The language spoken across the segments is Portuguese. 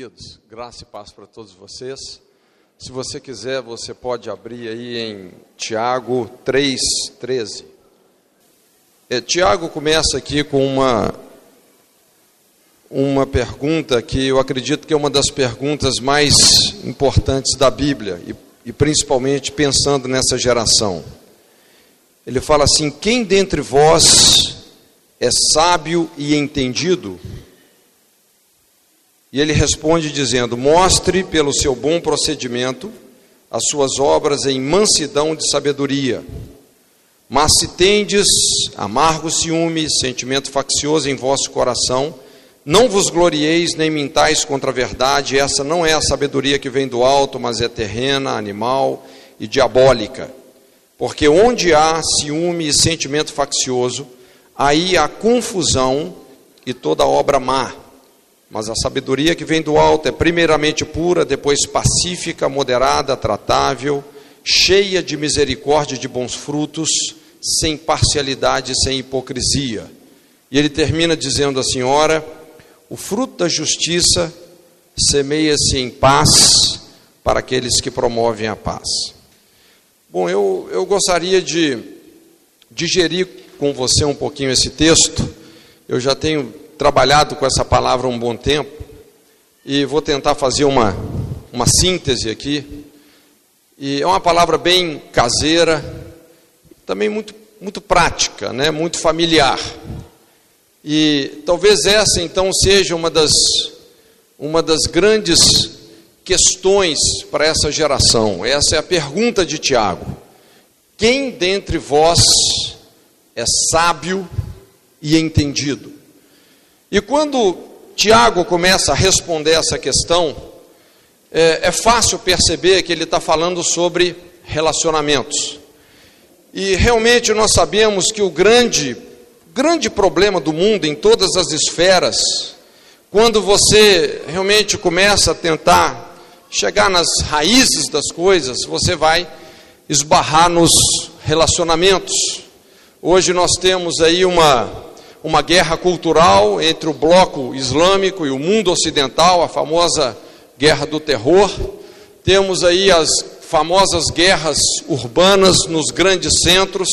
queridos, graça e paz para todos vocês. Se você quiser, você pode abrir aí em Tiago 3,13. É, Tiago começa aqui com uma, uma pergunta que eu acredito que é uma das perguntas mais importantes da Bíblia, e, e principalmente pensando nessa geração. Ele fala assim: Quem dentre vós é sábio e entendido? E ele responde dizendo: Mostre pelo seu bom procedimento as suas obras em mansidão de sabedoria. Mas se tendes amargo ciúme, sentimento faccioso em vosso coração, não vos glorieis nem mintais contra a verdade, essa não é a sabedoria que vem do alto, mas é terrena, animal e diabólica. Porque onde há ciúme e sentimento faccioso, aí há confusão e toda obra má. Mas a sabedoria que vem do alto é primeiramente pura, depois pacífica, moderada, tratável, cheia de misericórdia e de bons frutos, sem parcialidade e sem hipocrisia. E ele termina dizendo assim: Ora, o fruto da justiça semeia-se em paz para aqueles que promovem a paz. Bom, eu, eu gostaria de digerir com você um pouquinho esse texto. Eu já tenho trabalhado com essa palavra um bom tempo e vou tentar fazer uma, uma síntese aqui. E é uma palavra bem caseira, também muito, muito prática, né? muito familiar. E talvez essa então seja uma das, uma das grandes questões para essa geração. Essa é a pergunta de Tiago: Quem dentre vós é sábio e entendido? E quando Tiago começa a responder essa questão, é, é fácil perceber que ele está falando sobre relacionamentos. E realmente nós sabemos que o grande, grande problema do mundo em todas as esferas, quando você realmente começa a tentar chegar nas raízes das coisas, você vai esbarrar nos relacionamentos. Hoje nós temos aí uma uma guerra cultural entre o bloco islâmico e o mundo ocidental, a famosa guerra do terror. Temos aí as famosas guerras urbanas nos grandes centros,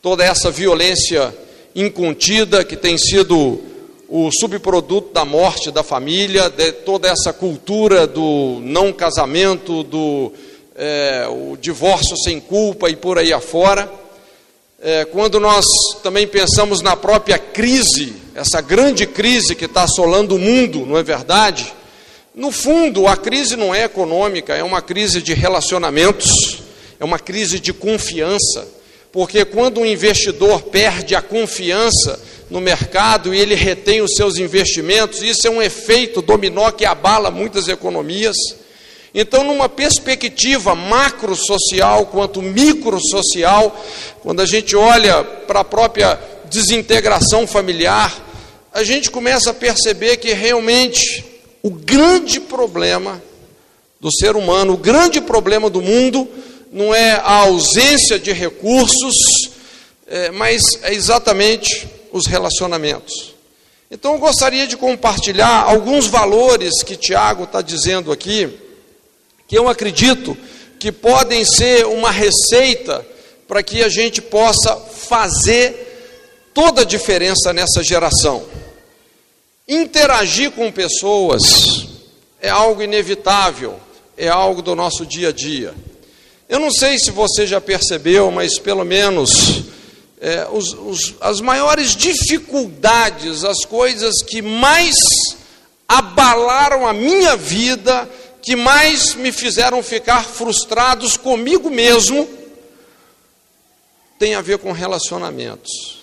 toda essa violência incontida que tem sido o subproduto da morte da família, de toda essa cultura do não casamento, do é, o divórcio sem culpa e por aí afora é, quando nós também pensamos na própria crise, essa grande crise que está assolando o mundo, não é verdade? No fundo, a crise não é econômica, é uma crise de relacionamentos, é uma crise de confiança, porque quando um investidor perde a confiança no mercado e ele retém os seus investimentos, isso é um efeito dominó que abala muitas economias. Então, numa perspectiva macro-social quanto micro-social, quando a gente olha para a própria desintegração familiar, a gente começa a perceber que realmente o grande problema do ser humano, o grande problema do mundo, não é a ausência de recursos, é, mas é exatamente os relacionamentos. Então eu gostaria de compartilhar alguns valores que Tiago está dizendo aqui que eu acredito que podem ser uma receita para que a gente possa fazer toda a diferença nessa geração. Interagir com pessoas é algo inevitável, é algo do nosso dia a dia. Eu não sei se você já percebeu, mas pelo menos é, os, os, as maiores dificuldades, as coisas que mais abalaram a minha vida, que mais me fizeram ficar frustrados comigo mesmo tem a ver com relacionamentos.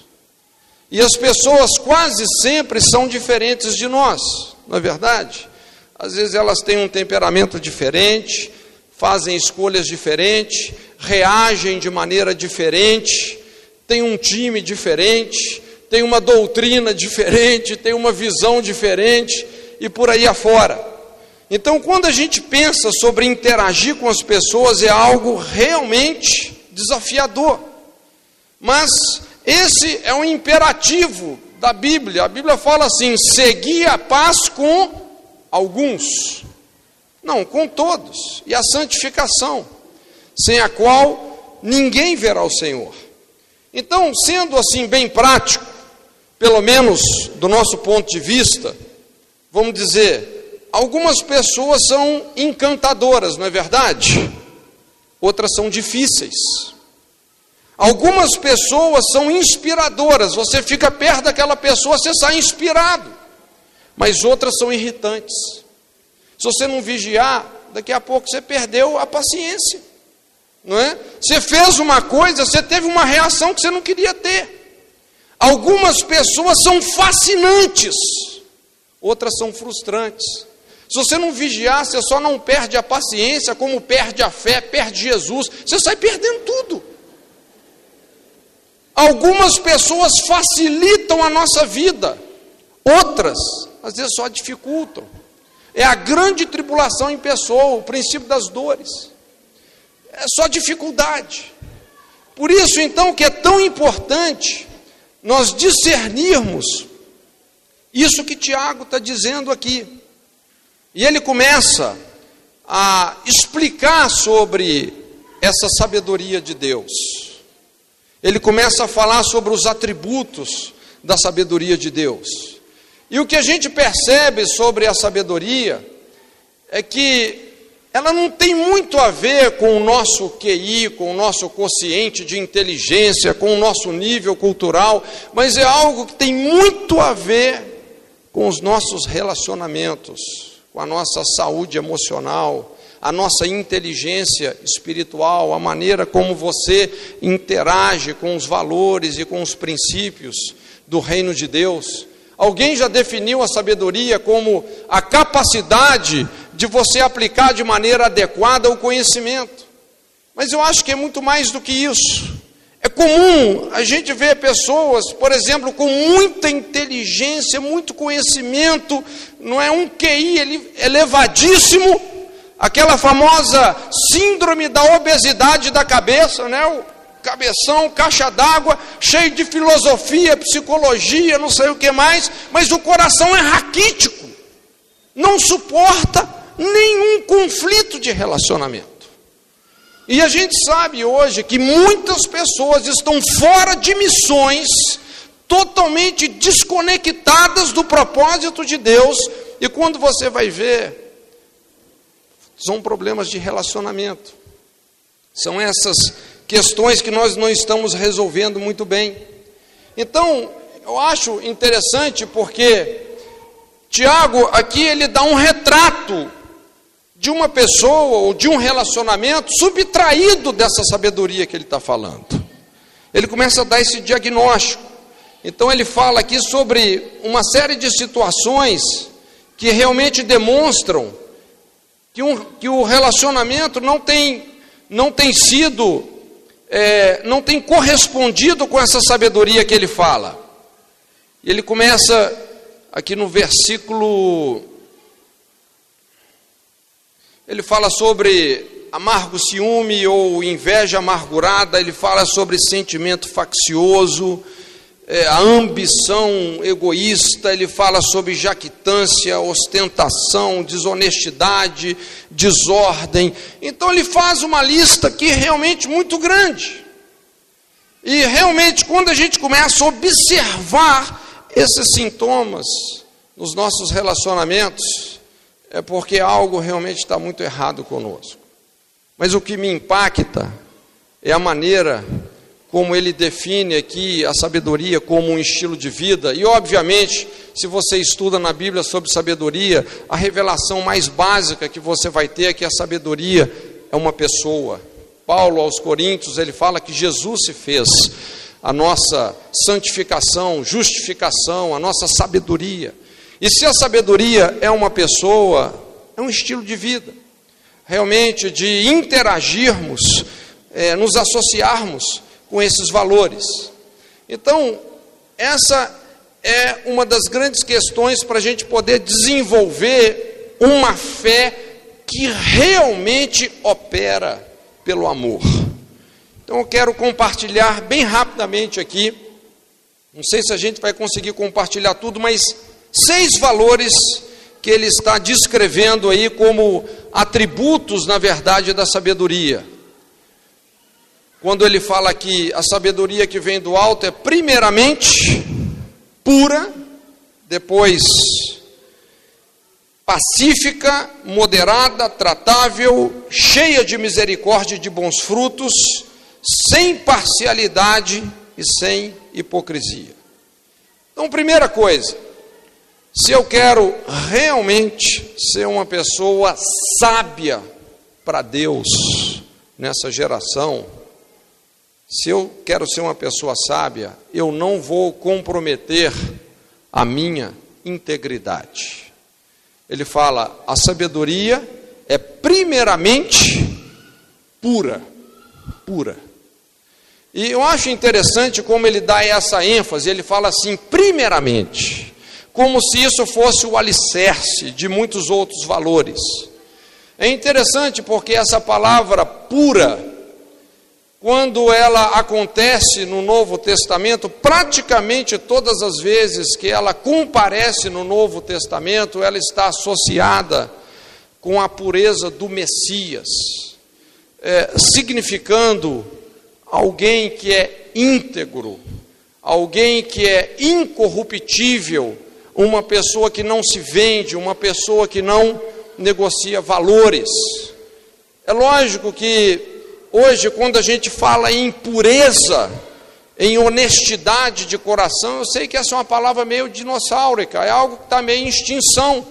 E as pessoas quase sempre são diferentes de nós, não é verdade? Às vezes elas têm um temperamento diferente, fazem escolhas diferentes, reagem de maneira diferente, têm um time diferente, têm uma doutrina diferente, têm uma visão diferente e por aí afora. Então, quando a gente pensa sobre interagir com as pessoas, é algo realmente desafiador. Mas esse é um imperativo da Bíblia. A Bíblia fala assim: seguir a paz com alguns, não, com todos, e a santificação, sem a qual ninguém verá o Senhor. Então, sendo assim bem prático, pelo menos do nosso ponto de vista, vamos dizer, algumas pessoas são encantadoras, não é verdade? Outras são difíceis. Algumas pessoas são inspiradoras, você fica perto daquela pessoa, você sai inspirado. Mas outras são irritantes. Se você não vigiar, daqui a pouco você perdeu a paciência. Não é? Você fez uma coisa, você teve uma reação que você não queria ter. Algumas pessoas são fascinantes, outras são frustrantes. Se você não vigiar, você só não perde a paciência, como perde a fé, perde Jesus, você sai perdendo tudo. Algumas pessoas facilitam a nossa vida, outras, às vezes, só dificultam. É a grande tribulação em pessoa, o princípio das dores. É só dificuldade. Por isso, então, que é tão importante nós discernirmos isso que Tiago está dizendo aqui. E ele começa a explicar sobre essa sabedoria de Deus. Ele começa a falar sobre os atributos da sabedoria de Deus. E o que a gente percebe sobre a sabedoria é que ela não tem muito a ver com o nosso QI, com o nosso quociente de inteligência, com o nosso nível cultural, mas é algo que tem muito a ver com os nossos relacionamentos, com a nossa saúde emocional, a nossa inteligência espiritual, a maneira como você interage com os valores e com os princípios do reino de Deus. Alguém já definiu a sabedoria como a capacidade de você aplicar de maneira adequada o conhecimento. Mas eu acho que é muito mais do que isso. É comum a gente ver pessoas, por exemplo, com muita inteligência, muito conhecimento, não é um QI elevadíssimo, aquela famosa síndrome da obesidade da cabeça, né? O cabeção, caixa d'água, cheio de filosofia, psicologia, não sei o que mais, mas o coração é raquítico, não suporta nenhum conflito de relacionamento. E a gente sabe hoje que muitas pessoas estão fora de missões, totalmente desconectadas do propósito de Deus, e quando você vai ver, são problemas de relacionamento. São essas questões que nós não estamos resolvendo muito bem. Então, eu acho interessante porque Tiago aqui ele dá um retrato de uma pessoa ou de um relacionamento subtraído dessa sabedoria que ele está falando. Ele começa a dar esse diagnóstico. Então ele fala aqui sobre uma série de situações que realmente demonstram que, um, que o relacionamento não tem, não tem sido, é, não tem correspondido com essa sabedoria que ele fala. Ele começa aqui no versículo. Ele fala sobre amargo ciúme ou inveja amargurada, ele fala sobre sentimento faccioso, é, a ambição egoísta, ele fala sobre jactância, ostentação, desonestidade, desordem. Então ele faz uma lista é realmente muito grande. E realmente, quando a gente começa a observar esses sintomas nos nossos relacionamentos, é porque algo realmente está muito errado conosco. Mas o que me impacta é a maneira como ele define aqui a sabedoria como um estilo de vida. E, obviamente, se você estuda na Bíblia sobre sabedoria, a revelação mais básica que você vai ter é que a sabedoria é uma pessoa. Paulo, aos Coríntios, ele fala que Jesus se fez a nossa santificação, justificação, a nossa sabedoria. E se a sabedoria é uma pessoa, é um estilo de vida, realmente de interagirmos, é, nos associarmos com esses valores. Então, essa é uma das grandes questões para a gente poder desenvolver uma fé que realmente opera pelo amor. Então, eu quero compartilhar bem rapidamente aqui, não sei se a gente vai conseguir compartilhar tudo, mas seis valores que ele está descrevendo aí como atributos, na verdade, da sabedoria. Quando ele fala que a sabedoria que vem do alto é primeiramente pura, depois pacífica, moderada, tratável, cheia de misericórdia e de bons frutos, sem parcialidade e sem hipocrisia. Então, primeira coisa, se eu quero realmente ser uma pessoa sábia para Deus nessa geração, se eu quero ser uma pessoa sábia, eu não vou comprometer a minha integridade. Ele fala: a sabedoria é primeiramente pura, pura. E eu acho interessante como ele dá essa ênfase, ele fala assim, primeiramente, como se isso fosse o alicerce de muitos outros valores. É interessante porque essa palavra pura, quando ela acontece no Novo Testamento, praticamente todas as vezes que ela comparece no Novo Testamento, ela está associada com a pureza do Messias, é, significando alguém que é íntegro, alguém que é incorruptível, uma pessoa que não se vende, uma pessoa que não negocia valores. É lógico que Hoje, quando a gente fala em pureza, em honestidade de coração, eu sei que essa é uma palavra meio dinossáurica, é algo que está meio em extinção.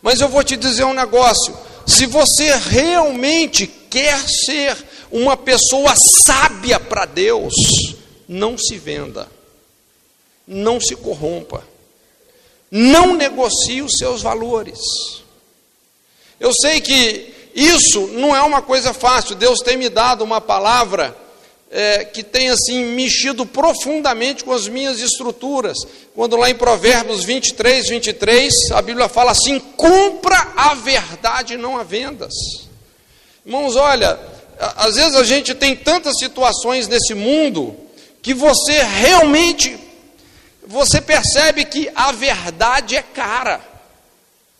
Mas eu vou te dizer um negócio: se você realmente quer ser uma pessoa sábia para Deus, não se venda, não se corrompa, não negocie os seus valores. Eu sei que isso não é uma coisa fácil. Deus tem me dado uma palavra é, que tem assim mexido profundamente com as minhas estruturas. Quando lá em Provérbios 23, 23, a Bíblia fala assim: compra a verdade, não a vendas. Irmãos, olha, às vezes a gente tem tantas situações nesse mundo que você realmente você percebe que a verdade é cara,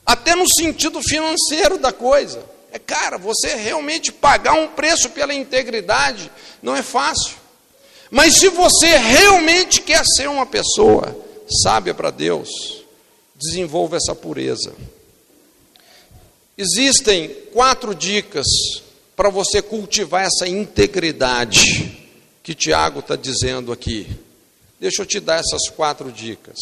até no sentido financeiro da coisa. É cara, você realmente pagar um preço pela integridade não é fácil. Mas se você realmente quer ser uma pessoa sábia para Deus, desenvolva essa pureza. Existem quatro dicas para você cultivar essa integridade que Tiago está dizendo aqui. Deixa eu te dar essas quatro dicas.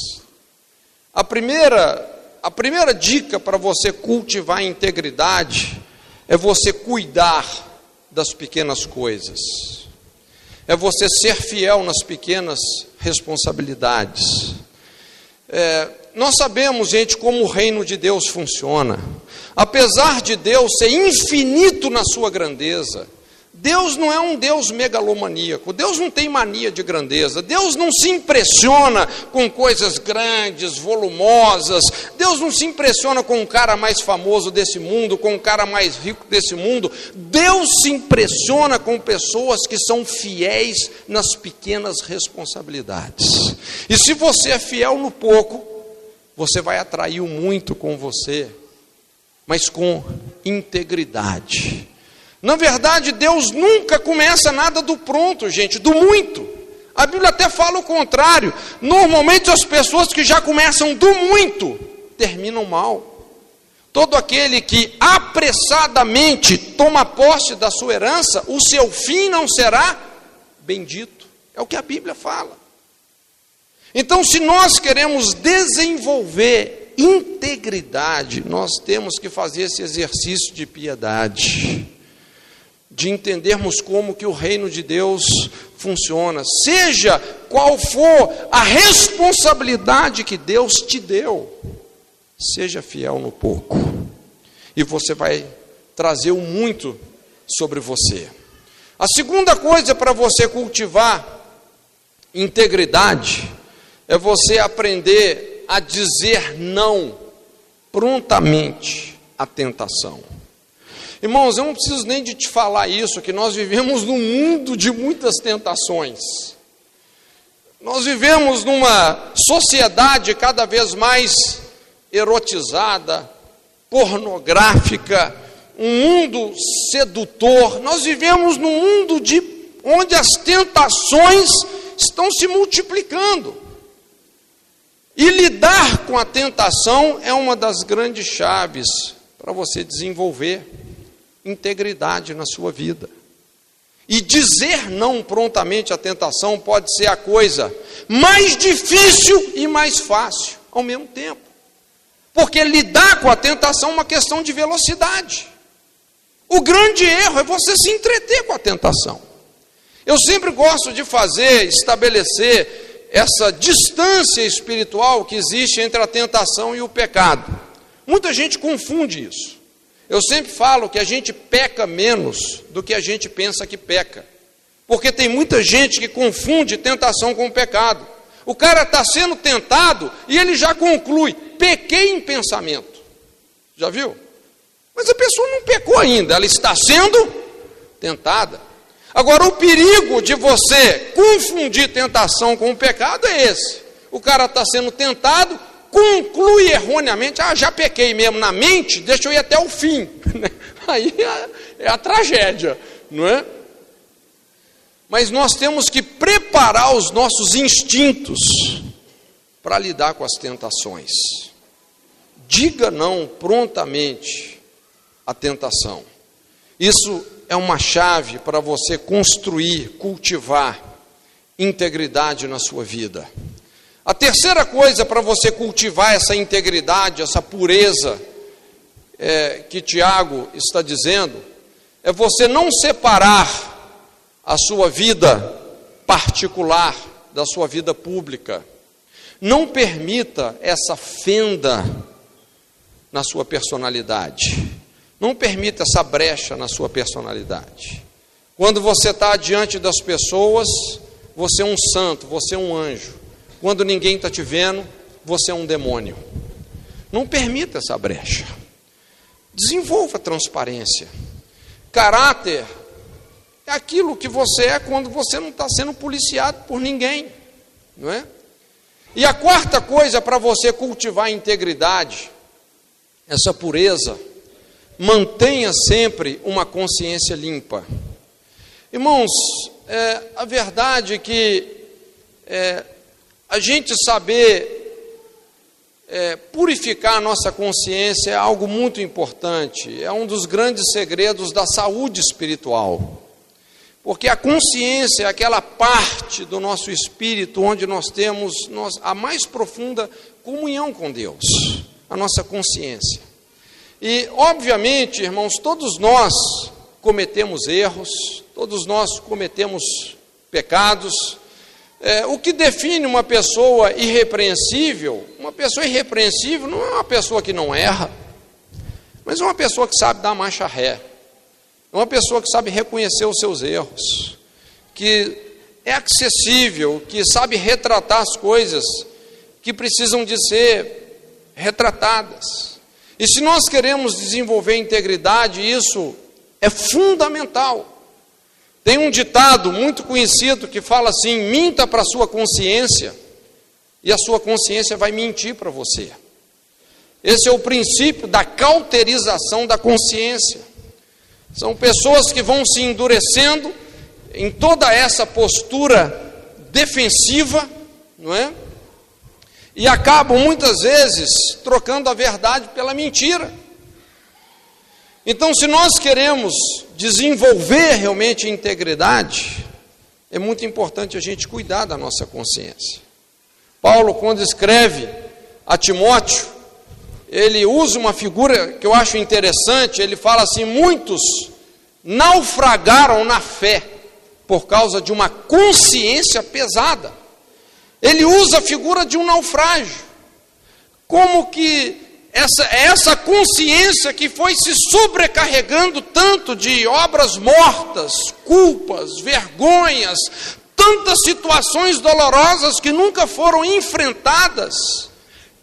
A primeira, a primeira dica para você cultivar a integridade é você cuidar das pequenas coisas, é você ser fiel nas pequenas responsabilidades. É, nós sabemos, gente, como o reino de Deus funciona. Apesar de Deus ser infinito na sua grandeza, Deus não é um Deus megalomaníaco, Deus não tem mania de grandeza, Deus não se impressiona com coisas grandes, volumosas, Deus não se impressiona com o cara mais famoso desse mundo, com o cara mais rico desse mundo, Deus se impressiona com pessoas que são fiéis nas pequenas responsabilidades. E se você é fiel no pouco, você vai atrair o muito com você, mas com integridade na verdade, Deus nunca começa nada do pronto, gente, do muito. A Bíblia até fala o contrário. Normalmente as pessoas que já começam do muito terminam mal. Todo aquele que apressadamente toma posse da sua herança, o seu fim não será bendito. É o que a Bíblia fala. Então, se nós queremos desenvolver integridade, nós temos que fazer esse exercício de piedade de entendermos como que o reino de Deus funciona. Seja qual for a responsabilidade que Deus te deu, seja fiel no pouco. E você vai trazer o muito sobre você. A segunda coisa para você cultivar integridade é você aprender a dizer não prontamente à tentação. Irmãos, eu não preciso nem de te falar isso, que nós vivemos num mundo de muitas tentações. Nós vivemos numa sociedade cada vez mais erotizada, pornográfica, um mundo sedutor. Nós vivemos num mundo de onde as tentações estão se multiplicando. E lidar com a tentação é uma das grandes chaves para você desenvolver integridade na sua vida. E dizer não prontamente à tentação pode ser a coisa mais difícil e mais fácil ao mesmo tempo. Porque lidar com a tentação é uma questão de velocidade. O grande erro é você se entreter com a tentação. Eu sempre gosto de fazer, estabelecer essa distância espiritual que existe entre a tentação e o pecado. Muita gente confunde isso. Eu sempre falo que a gente peca menos do que a gente pensa que peca. Porque tem muita gente que confunde tentação com pecado. O cara está sendo tentado e ele já conclui: pequei em pensamento. Já viu? Mas a pessoa não pecou ainda, ela está sendo tentada. Agora, o perigo de você confundir tentação com pecado é esse: o cara está sendo tentado, conclui erroneamente, ah, já pequei mesmo na mente, deixa eu ir até o fim. Aí é, é a tragédia, não é? Mas nós temos que preparar os nossos instintos para lidar com as tentações. Diga não prontamente à tentação. Isso é uma chave para você construir, cultivar integridade na sua vida. A terceira coisa para você cultivar essa integridade, essa pureza é, que Tiago está dizendo, é você não separar a sua vida particular da sua vida pública. Não permita essa fenda na sua personalidade. Não permita essa brecha na sua personalidade. Quando você está diante das pessoas, você é um santo, você é um anjo. Quando ninguém está te vendo, você é um demônio. Não permita essa brecha. Desenvolva transparência. Caráter é aquilo que você é quando você não está sendo policiado por ninguém, não é? E a quarta coisa para você cultivar a integridade, essa pureza, mantenha sempre uma consciência limpa. Irmãos, é, a verdade é que é, a gente saber é, purificar a nossa consciência é algo muito importante, é um dos grandes segredos da saúde espiritual. Porque a consciência é aquela parte do nosso espírito onde nós temos a mais profunda comunhão com Deus, a nossa consciência. E, obviamente, irmãos, todos nós cometemos erros, todos nós cometemos pecados, é, o que define uma pessoa irrepreensível, uma pessoa irrepreensível não é uma pessoa que não erra, mas é uma pessoa que sabe dar marcha ré, é uma pessoa que sabe reconhecer os seus erros, que é acessível, que sabe retratar as coisas que precisam de ser retratadas. E se nós queremos desenvolver integridade, isso é fundamental. Tem um ditado muito conhecido que fala assim: minta para a sua consciência, e a sua consciência vai mentir para você. Esse é o princípio da cauterização da consciência. São pessoas que vão se endurecendo em toda essa postura defensiva, não é? E acabam muitas vezes trocando a verdade pela mentira. Então, se nós queremos desenvolver realmente integridade, é muito importante a gente cuidar da nossa consciência. Paulo, quando escreve a Timóteo, ele usa uma figura que eu acho interessante. Ele fala assim: muitos naufragaram na fé por causa de uma consciência pesada. Ele usa a figura de um naufrágio, como que essa, essa consciência que foi se sobrecarregando tanto de obras mortas, culpas, vergonhas, tantas situações dolorosas que nunca foram enfrentadas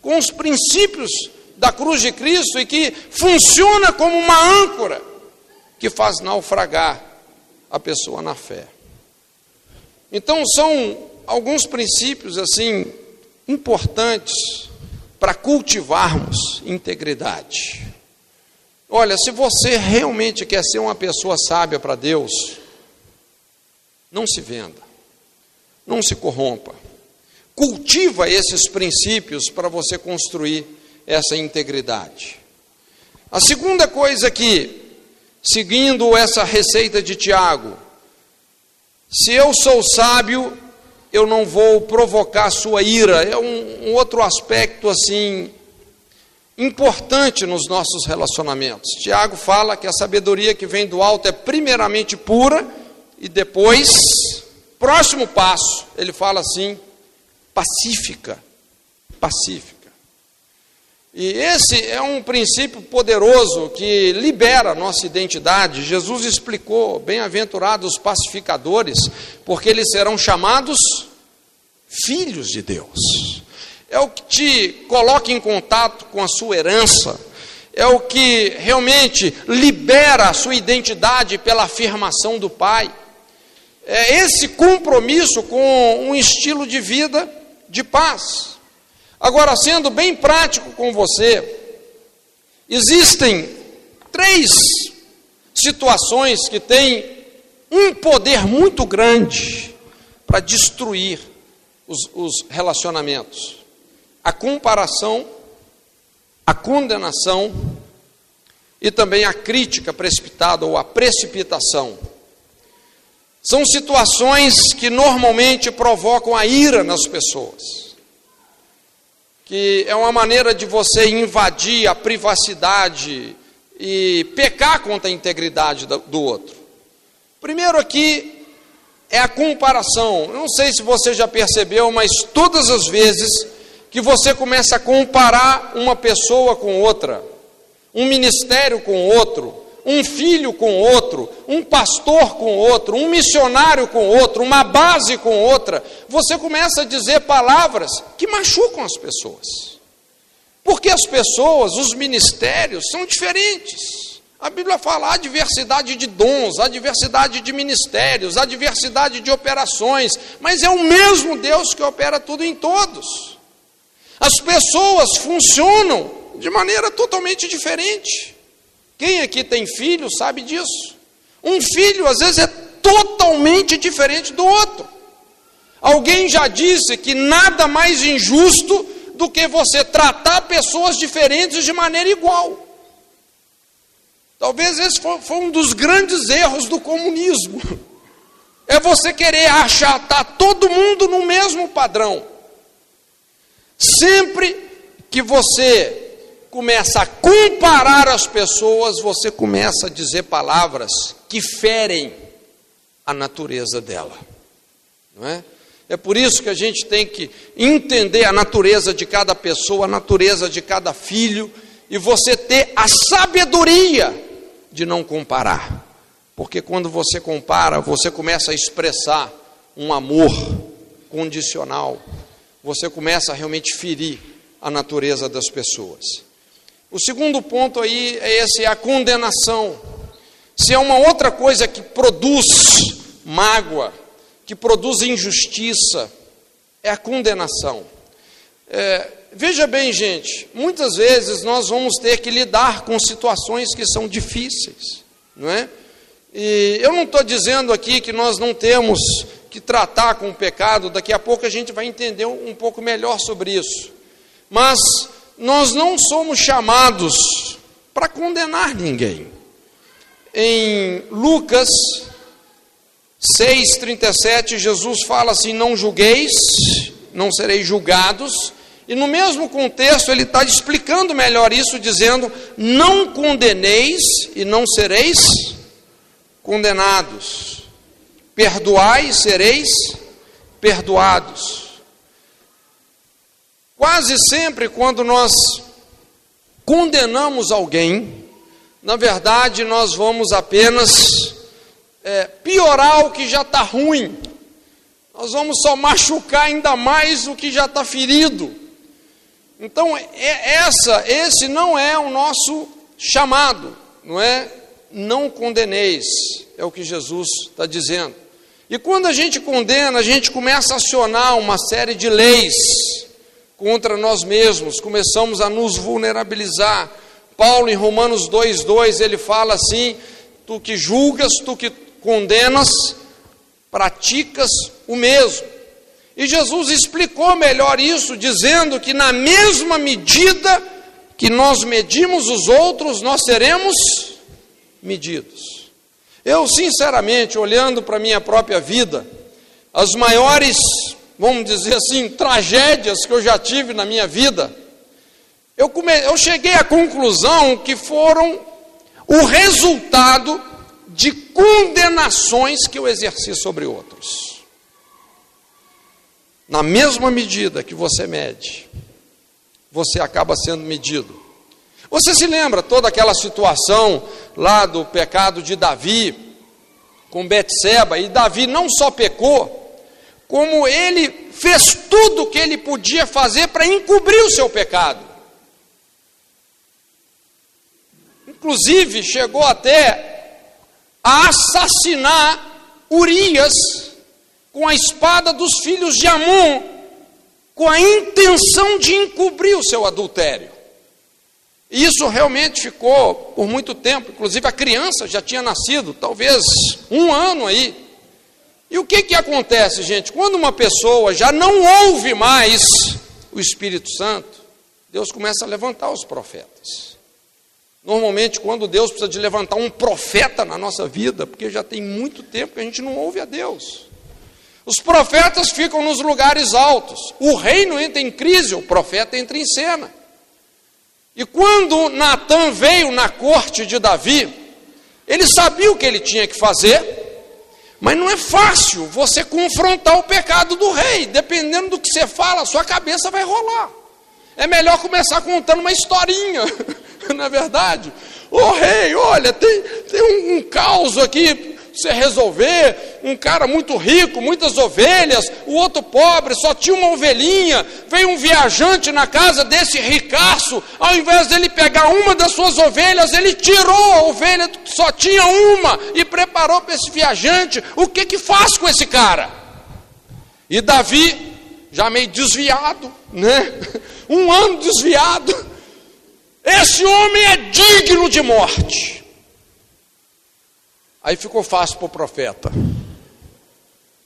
com os princípios da cruz de Cristo e que funciona como uma âncora que faz naufragar a pessoa na fé. Então são alguns princípios assim importantes para cultivarmos integridade. Olha, se você realmente quer ser uma pessoa sábia para Deus, não se venda, não se corrompa. Cultiva esses princípios para você construir essa integridade. A segunda coisa que, seguindo essa receita de Tiago, se eu sou sábio, eu não vou provocar sua ira. É um, um outro aspecto assim importante nos nossos relacionamentos. Tiago fala que a sabedoria que vem do alto é primeiramente pura e depois, próximo passo, ele fala assim, pacífica. Pacífica. E esse é um princípio poderoso que libera a nossa identidade. Jesus explicou: bem-aventurados os pacificadores, porque eles serão chamados filhos de Deus. É o que te coloca em contato com a sua herança, é o que realmente libera a sua identidade pela afirmação do Pai. É esse compromisso com um estilo de vida de paz. Agora, sendo bem prático com você, existem três situações que têm um poder muito grande para destruir os, os relacionamentos: a comparação, a condenação e também a crítica precipitada ou a precipitação. São situações que normalmente provocam a ira nas pessoas que é uma maneira de você invadir a privacidade e pecar contra a integridade do outro. Primeiro aqui é a comparação. Eu não sei se você já percebeu, mas todas as vezes que você começa a comparar uma pessoa com outra, um ministério com outro, um filho com outro, um pastor com outro, um missionário com outro, uma base com outra, você começa a dizer palavras que machucam as pessoas. Porque as pessoas, os ministérios são diferentes. A Bíblia fala a diversidade de dons, a diversidade de ministérios, a diversidade de operações, mas é o mesmo Deus que opera tudo em todos. As pessoas funcionam de maneira totalmente diferente. Quem aqui tem filho sabe disso. Um filho às vezes é totalmente diferente do outro. Alguém já disse que nada mais injusto do que você tratar pessoas diferentes de maneira igual. Talvez esse foi, um dos grandes erros do comunismo. É você querer achatar todo mundo no mesmo padrão. Sempre que você começa a comparar as pessoas, você começa a dizer palavras que ferem a natureza dela. Não é? É por isso que a gente tem que entender a natureza de cada pessoa, a natureza de cada filho, e você ter a sabedoria de não comparar. Porque quando você compara, você começa a expressar um amor condicional, você começa a realmente ferir a natureza das pessoas. O segundo ponto aí é esse, é a condenação. Se é uma outra coisa que produz mágoa, que produz injustiça, é a condenação. É, veja bem, gente, muitas vezes nós vamos ter que lidar com situações que são difíceis, não é? E eu não estou dizendo aqui que nós não temos que tratar com o pecado, daqui a pouco a gente vai entender um pouco melhor sobre isso. Mas nós não somos chamados para condenar ninguém. Em Lucas 6,37, Jesus fala assim: Não julgueis, não sereis julgados. E no mesmo contexto, ele está explicando melhor isso, dizendo: Não condeneis e não sereis condenados. Perdoai e sereis perdoados. Quase sempre, quando nós condenamos alguém, na verdade, nós vamos apenas é, piorar o que já está ruim, nós vamos só machucar ainda mais o que já está ferido. Então, é, essa, esse não é o nosso chamado, não é? Não condeneis, é o que Jesus está dizendo. E quando a gente condena, a gente começa a acionar uma série de leis contra nós mesmos, começamos a nos vulnerabilizar. Paulo, em Romanos 2,2, ele fala assim: Tu que julgas, tu que condenas, praticas o mesmo. E Jesus explicou melhor isso, dizendo que na mesma medida que nós medimos os outros, nós seremos medidos. Eu, sinceramente, olhando para a minha própria vida, as maiores, vamos dizer assim, tragédias que eu já tive na minha vida, eu, come... eu cheguei à conclusão que foram o resultado de condenações que eu exerci sobre outros. Na mesma medida que você mede, você acaba sendo medido. Você se lembra toda aquela situação lá do pecado de Davi com Betseba, e Davi não só pecou, como ele fez tudo o que ele podia fazer para encobrir o seu pecado. Inclusive chegou até a assassinar Urias com a espada dos filhos de Amon, com a intenção de encobrir o seu adultério. E isso realmente ficou por muito tempo, inclusive a criança já tinha nascido, talvez um ano aí. E o que, que acontece, gente? Quando uma pessoa já não ouve mais o Espírito Santo, Deus começa a levantar os profetas. Normalmente, quando Deus precisa de levantar um profeta na nossa vida, porque já tem muito tempo que a gente não ouve a Deus. Os profetas ficam nos lugares altos. O reino entra em crise, o profeta entra em cena. E quando Natan veio na corte de Davi, ele sabia o que ele tinha que fazer, mas não é fácil você confrontar o pecado do rei. Dependendo do que você fala, sua cabeça vai rolar. É melhor começar contando uma historinha, não é verdade? Ô rei, olha, tem, tem um, um caos aqui você resolver, um cara muito rico, muitas ovelhas, o outro pobre, só tinha uma ovelhinha, veio um viajante na casa desse ricaço, ao invés dele pegar uma das suas ovelhas, ele tirou a ovelha que só tinha uma e preparou para esse viajante. O que que faz com esse cara? E Davi, já meio desviado, né? Um ano desviado. Esse homem é digno de morte. Aí ficou fácil para o profeta.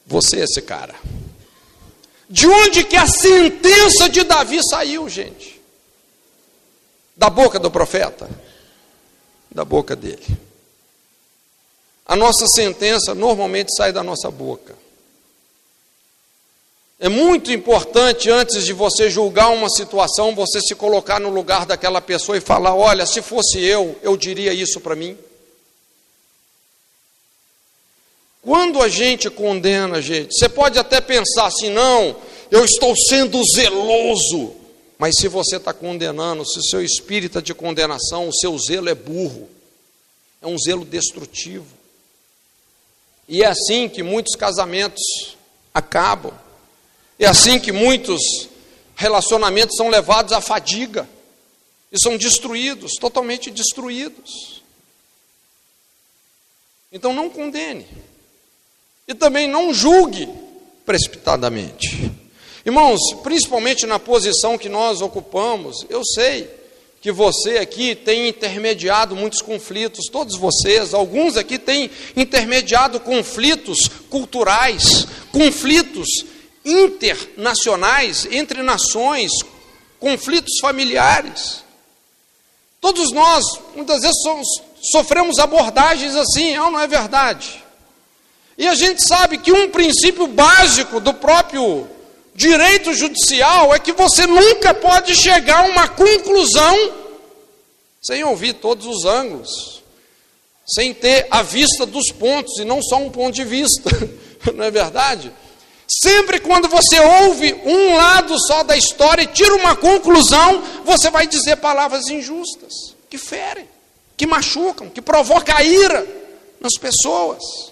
Você é esse cara. De onde que a sentença de Davi saiu, gente? Da boca do profeta? Da boca dele. A nossa sentença normalmente sai da nossa boca. É muito importante, antes de você julgar uma situação, você se colocar no lugar daquela pessoa e falar: olha, se fosse eu, eu diria isso para mim. Quando a gente condena, gente, você pode até pensar assim, não, eu estou sendo zeloso. Mas se você está condenando, se o seu espírito é de condenação, o seu zelo é burro, é um zelo destrutivo. E é assim que muitos casamentos acabam, é assim que muitos relacionamentos são levados à fadiga e são destruídos, totalmente destruídos. Então não condene. E também não julgue precipitadamente. Irmãos, principalmente na posição que nós ocupamos, eu sei que você aqui tem intermediado muitos conflitos, todos vocês, alguns aqui têm intermediado conflitos culturais, conflitos internacionais, entre nações, conflitos familiares. Todos nós, muitas vezes, sofremos abordagens assim, não, não é verdade? E a gente sabe que um princípio básico do próprio direito judicial é que você nunca pode chegar a uma conclusão sem ouvir todos os ângulos, sem ter a vista dos pontos e não só um ponto de vista, não é verdade? Sempre quando você ouve um lado só da história e tira uma conclusão, você vai dizer palavras injustas, que ferem, que machucam, que provocam ira nas pessoas.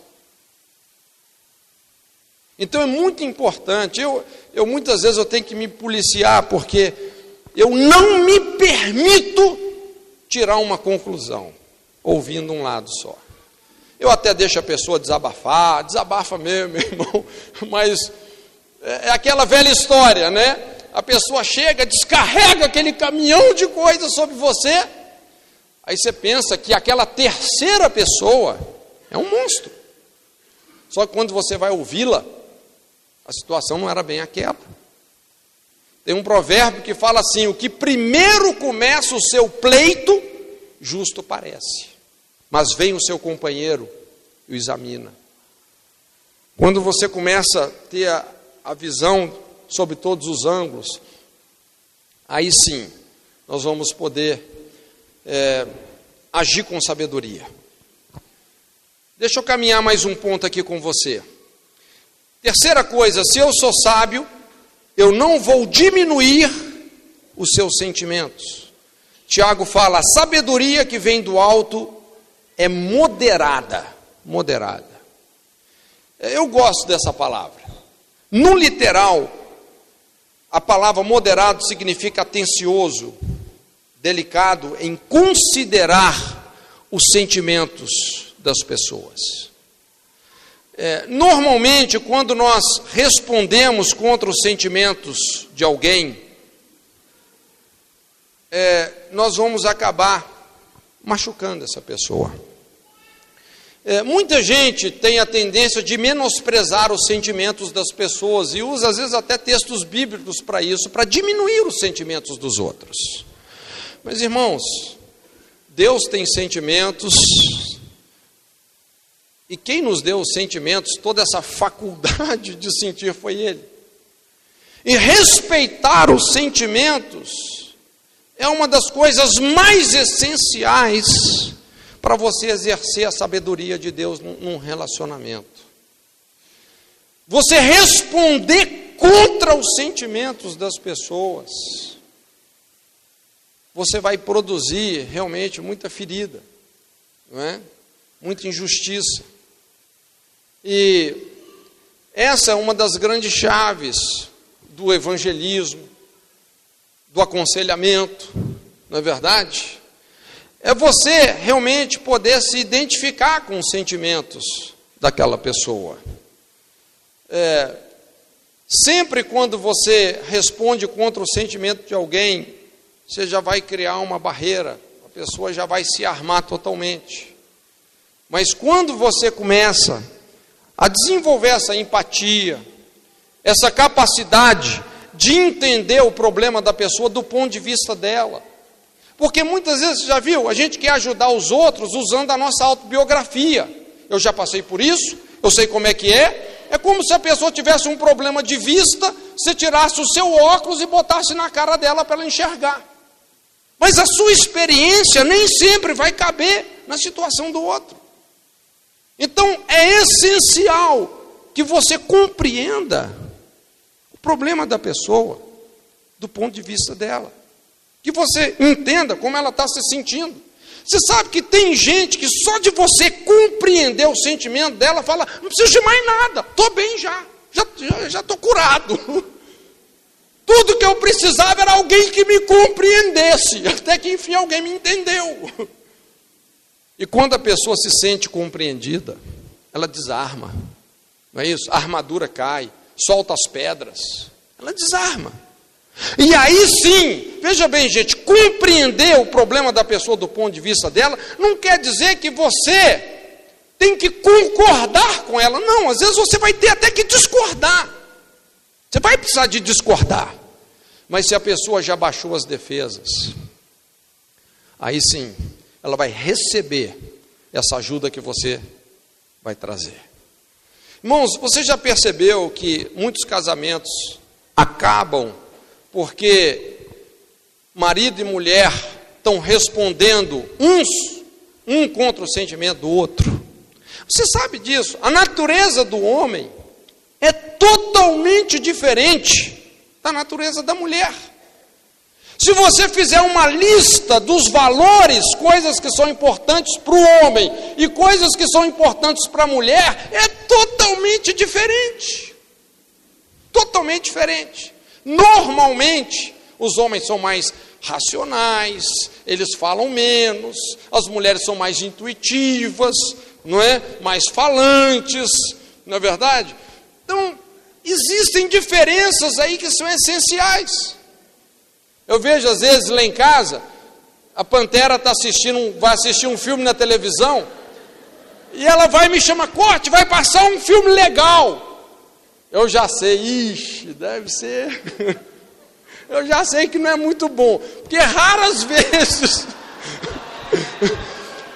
Então é muito importante. Eu, eu muitas vezes eu tenho que me policiar porque eu não me permito tirar uma conclusão ouvindo um lado só. Eu até deixo a pessoa desabafar, desabafa mesmo, meu irmão, mas é, é aquela velha história, né? a pessoa chega, descarrega aquele caminhão de coisas sobre você, aí você pensa que aquela terceira pessoa é um monstro. Só que quando você vai ouvi-la, a situação não era bem aquela. Tem um provérbio que fala assim: o que primeiro começa o seu pleito, justo parece, mas vem o seu companheiro e o examina. Quando você começa a ter a, a visão sobre todos os ângulos, aí sim nós vamos poder é, agir com sabedoria. Deixa eu caminhar mais um ponto aqui com você. Terceira coisa, se eu sou sábio, eu não vou diminuir os seus sentimentos. Tiago fala: a sabedoria que vem do alto é moderada. Moderada. Eu gosto dessa palavra. No literal, a palavra moderado significa atencioso, delicado em considerar os sentimentos das pessoas. É, normalmente, quando nós respondemos contra os sentimentos de alguém, é, nós vamos acabar machucando essa pessoa. É, muita gente tem a tendência de menosprezar os sentimentos das pessoas e usa, às vezes, até textos bíblicos para isso, para diminuir os sentimentos dos outros. Mas, irmãos, Deus tem sentimentos e quem nos deu os sentimentos, toda essa faculdade de sentir foi Ele. E respeitar os sentimentos é uma das coisas mais essenciais para você exercer a sabedoria de Deus num relacionamento. Você responder contra os sentimentos das pessoas, você vai produzir realmente muita ferida, não é? muita injustiça. E essa é uma das grandes chaves do evangelismo, do aconselhamento, não é verdade? É você realmente poder se identificar com os sentimentos daquela pessoa. É, sempre quando você responde contra o sentimento de alguém, você já vai criar uma barreira, a pessoa já vai se armar totalmente. Mas quando você começa a desenvolver essa empatia, essa capacidade de entender o problema da pessoa do ponto de vista dela. Porque muitas vezes, já viu, a gente quer ajudar os outros usando a nossa autobiografia. Eu já passei por isso, eu sei como é que é. É como se a pessoa tivesse um problema de vista, você tirasse o seu óculos e botasse na cara dela para ela enxergar. Mas a sua experiência nem sempre vai caber na situação do outro. Então é essencial que você compreenda o problema da pessoa do ponto de vista dela. Que você entenda como ela está se sentindo. Você sabe que tem gente que só de você compreender o sentimento dela fala: não preciso de mais nada, estou bem já, já estou curado. Tudo que eu precisava era alguém que me compreendesse, até que enfim alguém me entendeu. E quando a pessoa se sente compreendida, ela desarma. Não é isso? A armadura cai, solta as pedras. Ela desarma. E aí sim, veja bem, gente, compreender o problema da pessoa do ponto de vista dela não quer dizer que você tem que concordar com ela. Não, às vezes você vai ter até que discordar. Você vai precisar de discordar. Mas se a pessoa já baixou as defesas, aí sim, ela vai receber essa ajuda que você vai trazer. Irmãos, você já percebeu que muitos casamentos acabam porque marido e mulher estão respondendo uns um contra o sentimento do outro? Você sabe disso? A natureza do homem é totalmente diferente da natureza da mulher. Se você fizer uma lista dos valores, coisas que são importantes para o homem e coisas que são importantes para a mulher, é totalmente diferente. Totalmente diferente. Normalmente, os homens são mais racionais, eles falam menos, as mulheres são mais intuitivas, não é? Mais falantes, não é verdade? Então, existem diferenças aí que são essenciais. Eu vejo às vezes lá em casa, a Pantera está assistindo, vai assistir um filme na televisão, e ela vai me chamar, corte, vai passar um filme legal. Eu já sei, ixi, deve ser. Eu já sei que não é muito bom, porque raras vezes,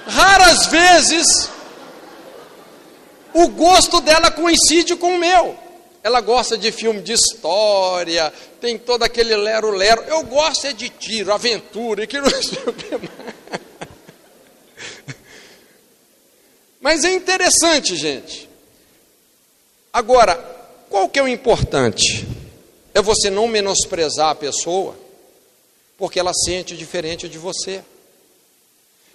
raras vezes, o gosto dela coincide com o meu. Ela gosta de filme de história, tem todo aquele lero-lero. Eu gosto é de tiro, aventura, e que não sei o que mais. Mas é interessante, gente. Agora, qual que é o importante? É você não menosprezar a pessoa, porque ela sente diferente de você.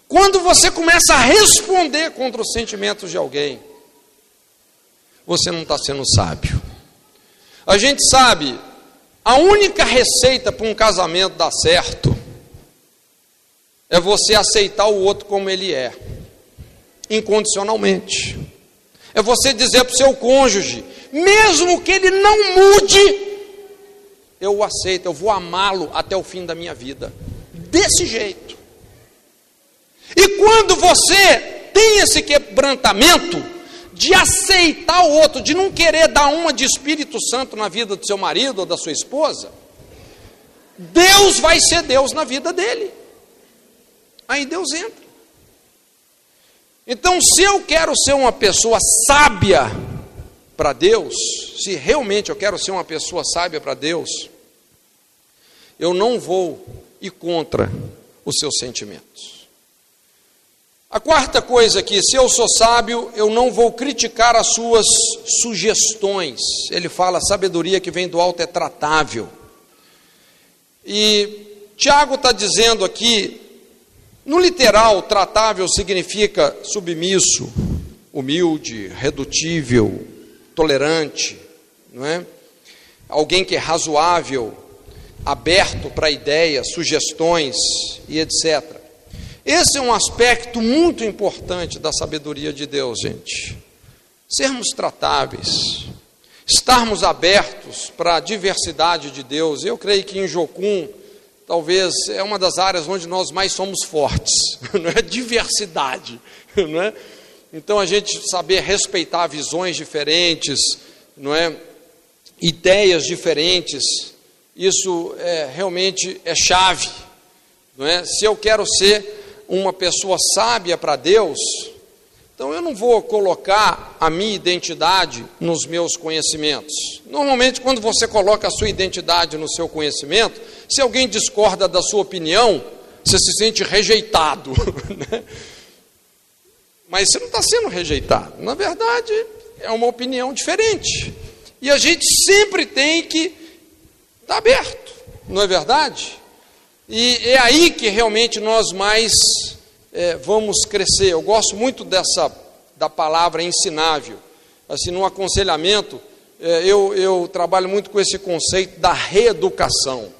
Quando você começa a responder contra os sentimentos de alguém, você não está sendo sábio. A gente sabe, a única receita para um casamento dar certo é você aceitar o outro como ele é, incondicionalmente. É você dizer para o seu cônjuge, mesmo que ele não mude, eu o aceito, eu vou amá-lo até o fim da minha vida. Desse jeito. E quando você tem esse quebrantamento de aceitar o outro, de não querer dar uma de Espírito Santo na vida do seu marido ou da sua esposa, Deus vai ser Deus na vida dele. Aí Deus entra. Então, se eu quero ser uma pessoa sábia, para Deus, se realmente eu quero ser uma pessoa sábia para Deus, eu não vou ir contra os seus sentimentos. A quarta coisa aqui, se eu sou sábio, eu não vou criticar as suas sugestões. Ele fala, sabedoria que vem do alto é tratável. E Tiago está dizendo aqui, no literal, tratável significa submisso, humilde, redutível, tolerante, não é? Alguém que é razoável, aberto para ideias, sugestões e etc. Esse é um aspecto muito importante da sabedoria de Deus, gente. Sermos tratáveis, estarmos abertos para a diversidade de Deus. Eu creio que em Jocum, talvez é uma das áreas onde nós mais somos fortes, não é diversidade, não é? Então a gente saber respeitar visões diferentes, não é? Ideias diferentes, isso é, realmente é chave, não é? Se eu quero ser uma pessoa sábia para Deus, então eu não vou colocar a minha identidade nos meus conhecimentos. Normalmente, quando você coloca a sua identidade no seu conhecimento, se alguém discorda da sua opinião, você se sente rejeitado. Né? mas você não está sendo rejeitado. Na verdade, é uma opinião diferente. E a gente sempre tem que estar tá aberto, não é verdade? E é aí que realmente nós mais é, vamos crescer. Eu gosto muito dessa da palavra ensinável. Assim, no aconselhamento, é, eu, eu trabalho muito com esse conceito da reeducação,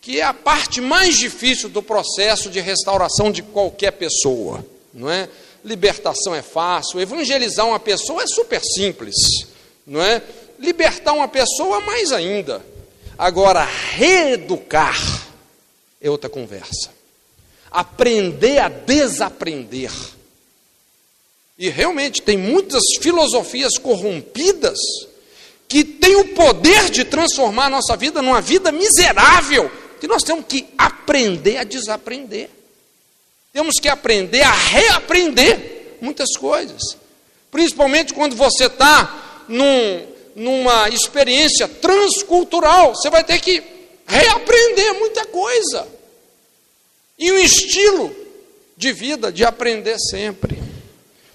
que é a parte mais difícil do processo de restauração de qualquer pessoa, não é? libertação é fácil, evangelizar uma pessoa é super simples, não é? Libertar uma pessoa mais ainda. Agora, reeducar é outra conversa. Aprender a desaprender. E realmente tem muitas filosofias corrompidas que têm o poder de transformar a nossa vida numa vida miserável, que nós temos que aprender a desaprender. Temos que aprender a reaprender muitas coisas. Principalmente quando você está num, numa experiência transcultural, você vai ter que reaprender muita coisa. E um estilo de vida de aprender sempre.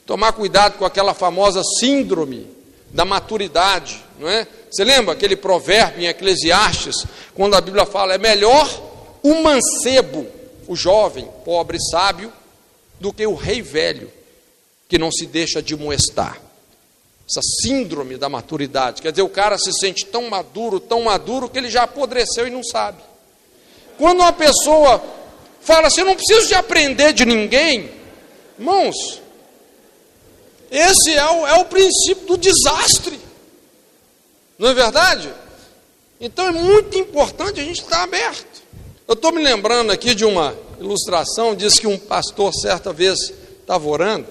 Tomar cuidado com aquela famosa síndrome da maturidade, não é? Você lembra aquele provérbio em Eclesiastes, quando a Bíblia fala é melhor o mancebo o jovem, pobre, sábio, do que o rei velho, que não se deixa de molestar. Essa síndrome da maturidade. Quer dizer, o cara se sente tão maduro, tão maduro, que ele já apodreceu e não sabe. Quando uma pessoa fala assim, eu não preciso de aprender de ninguém, irmãos, esse é o, é o princípio do desastre. Não é verdade? Então é muito importante a gente estar aberto. Eu estou me lembrando aqui de uma ilustração, diz que um pastor certa vez estava orando,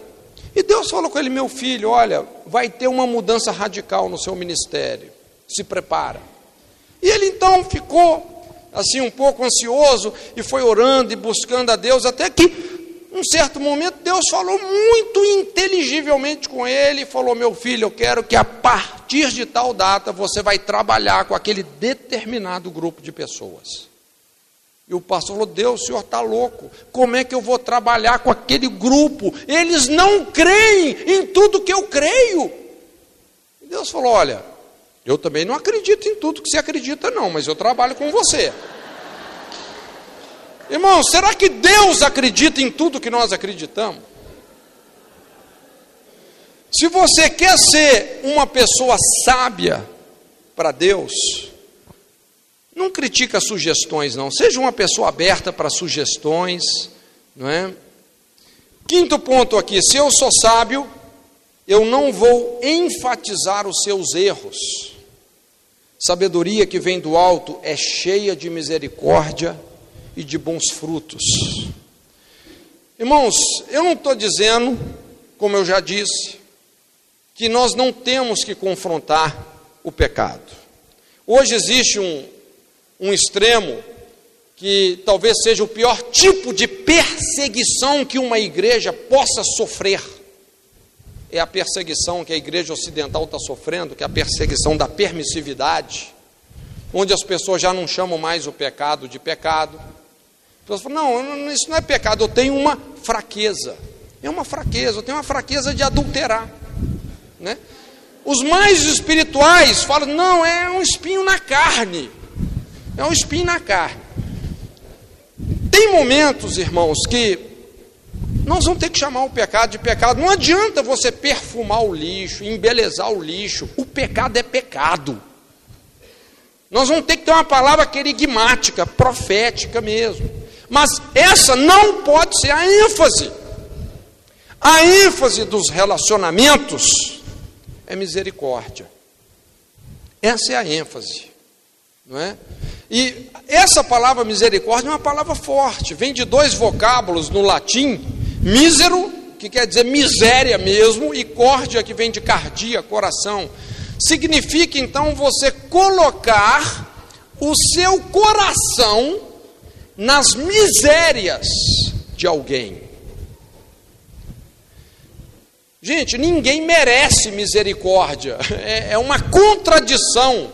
e Deus falou com ele, meu filho, olha, vai ter uma mudança radical no seu ministério, se prepara. E ele então ficou assim um pouco ansioso e foi orando e buscando a Deus, até que, um certo momento, Deus falou muito inteligivelmente com ele e falou: Meu filho, eu quero que a partir de tal data você vai trabalhar com aquele determinado grupo de pessoas. E o pastor falou: Deus, o senhor está louco. Como é que eu vou trabalhar com aquele grupo? Eles não creem em tudo que eu creio. E Deus falou: Olha, eu também não acredito em tudo que você acredita, não, mas eu trabalho com você. Irmão, será que Deus acredita em tudo que nós acreditamos? Se você quer ser uma pessoa sábia para Deus, não critica sugestões, não. Seja uma pessoa aberta para sugestões, não é? Quinto ponto aqui: se eu sou sábio, eu não vou enfatizar os seus erros. Sabedoria que vem do alto é cheia de misericórdia e de bons frutos. Irmãos, eu não estou dizendo, como eu já disse, que nós não temos que confrontar o pecado. Hoje existe um, um extremo que talvez seja o pior tipo de perseguição que uma igreja possa sofrer é a perseguição que a igreja ocidental está sofrendo, que é a perseguição da permissividade, onde as pessoas já não chamam mais o pecado de pecado. As pessoas falam, não, isso não é pecado, eu tenho uma fraqueza. É uma fraqueza, eu tenho uma fraqueza de adulterar. Né? Os mais espirituais falam, não, é um espinho na carne. É um espinho na carne. Tem momentos, irmãos, que nós vamos ter que chamar o pecado de pecado. Não adianta você perfumar o lixo, embelezar o lixo. O pecado é pecado. Nós vamos ter que ter uma palavra querigmática, profética mesmo. Mas essa não pode ser a ênfase. A ênfase dos relacionamentos é misericórdia. Essa é a ênfase, não é? E essa palavra misericórdia é uma palavra forte, vem de dois vocábulos no latim Mísero, que quer dizer miséria mesmo, e córdia, que vem de cardia, coração. Significa então você colocar o seu coração nas misérias de alguém. Gente, ninguém merece misericórdia, é, é uma contradição.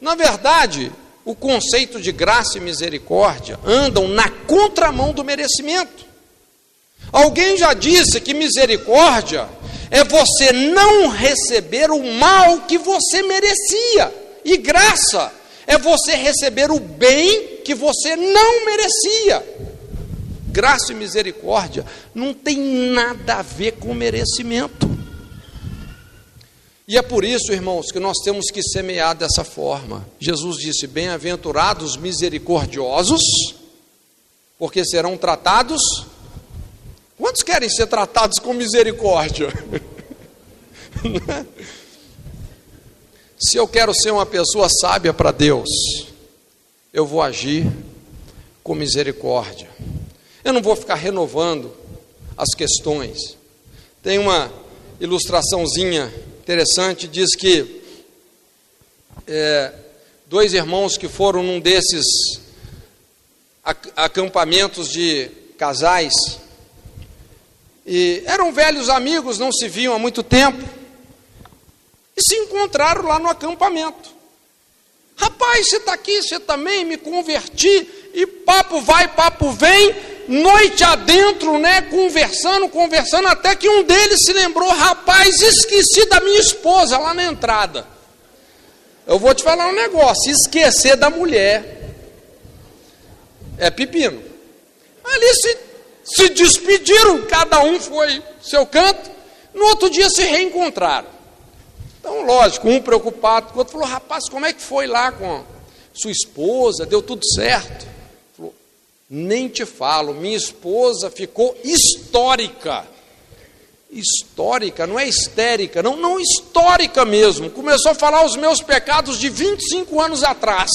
Na verdade, o conceito de graça e misericórdia andam na contramão do merecimento. Alguém já disse que misericórdia é você não receber o mal que você merecia, e graça é você receber o bem que você não merecia. Graça e misericórdia não tem nada a ver com merecimento. E é por isso, irmãos, que nós temos que semear dessa forma. Jesus disse: Bem-aventurados misericordiosos, porque serão tratados Quantos querem ser tratados com misericórdia? Se eu quero ser uma pessoa sábia para Deus, eu vou agir com misericórdia. Eu não vou ficar renovando as questões. Tem uma ilustraçãozinha interessante, diz que é, dois irmãos que foram num desses acampamentos de casais, e eram velhos amigos, não se viam há muito tempo. E se encontraram lá no acampamento. Rapaz, você está aqui, você também, me converti. E papo vai, papo vem, noite adentro, né? Conversando, conversando, até que um deles se lembrou: rapaz, esqueci da minha esposa lá na entrada. Eu vou te falar um negócio: esquecer da mulher é pepino. Ali se se despediram, cada um foi seu canto, no outro dia se reencontraram. Então, lógico, um preocupado, o outro falou: rapaz, como é que foi lá com sua esposa? Deu tudo certo? Falou: nem te falo, minha esposa ficou histórica. histórica, não é histérica, não, não histórica mesmo. Começou a falar os meus pecados de 25 anos atrás.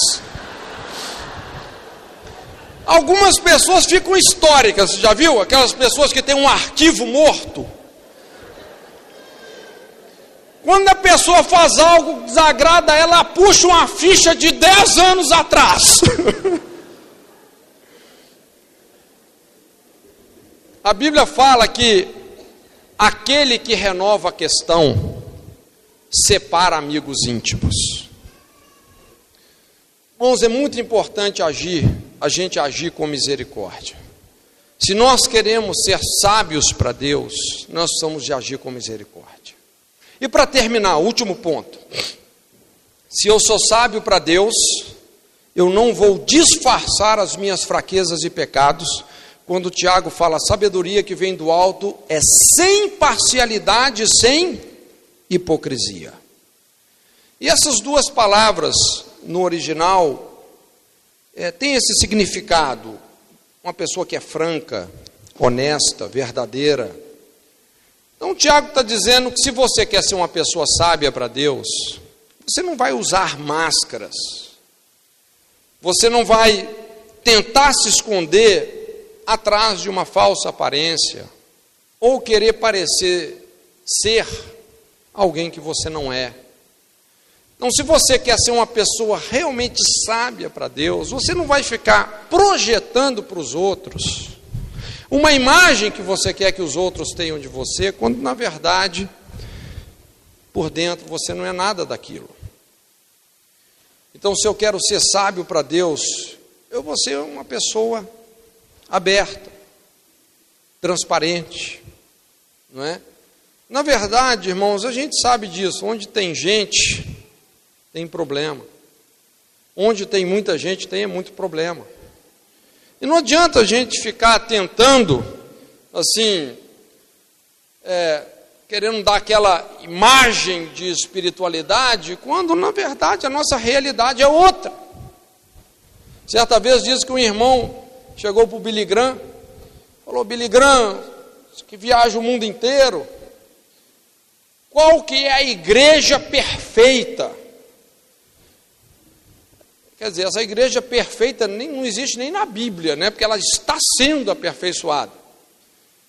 Algumas pessoas ficam históricas, já viu? Aquelas pessoas que têm um arquivo morto. Quando a pessoa faz algo que desagrada, ela puxa uma ficha de 10 anos atrás. a Bíblia fala que aquele que renova a questão separa amigos íntimos. Irmãos, é muito importante agir a gente agir com misericórdia. Se nós queremos ser sábios para Deus, nós precisamos de agir com misericórdia. E para terminar, último ponto. Se eu sou sábio para Deus, eu não vou disfarçar as minhas fraquezas e pecados. Quando Tiago fala sabedoria que vem do alto, é sem parcialidade, sem hipocrisia. E essas duas palavras no original é, tem esse significado. Uma pessoa que é franca, honesta, verdadeira. Então, Tiago está dizendo que se você quer ser uma pessoa sábia para Deus, você não vai usar máscaras, você não vai tentar se esconder atrás de uma falsa aparência, ou querer parecer ser alguém que você não é. Então, se você quer ser uma pessoa realmente sábia para Deus, você não vai ficar projetando para os outros uma imagem que você quer que os outros tenham de você, quando na verdade, por dentro, você não é nada daquilo. Então, se eu quero ser sábio para Deus, eu vou ser uma pessoa aberta, transparente, não é? Na verdade, irmãos, a gente sabe disso. Onde tem gente tem problema. Onde tem muita gente, tem muito problema. E não adianta a gente ficar tentando, assim, é, querendo dar aquela imagem de espiritualidade, quando na verdade a nossa realidade é outra. Certa vez diz que um irmão chegou para o Billy Graham, falou: Billy Graham, que viaja o mundo inteiro, qual que é a igreja perfeita? Quer dizer, essa igreja perfeita nem, não existe nem na Bíblia, né? porque ela está sendo aperfeiçoada.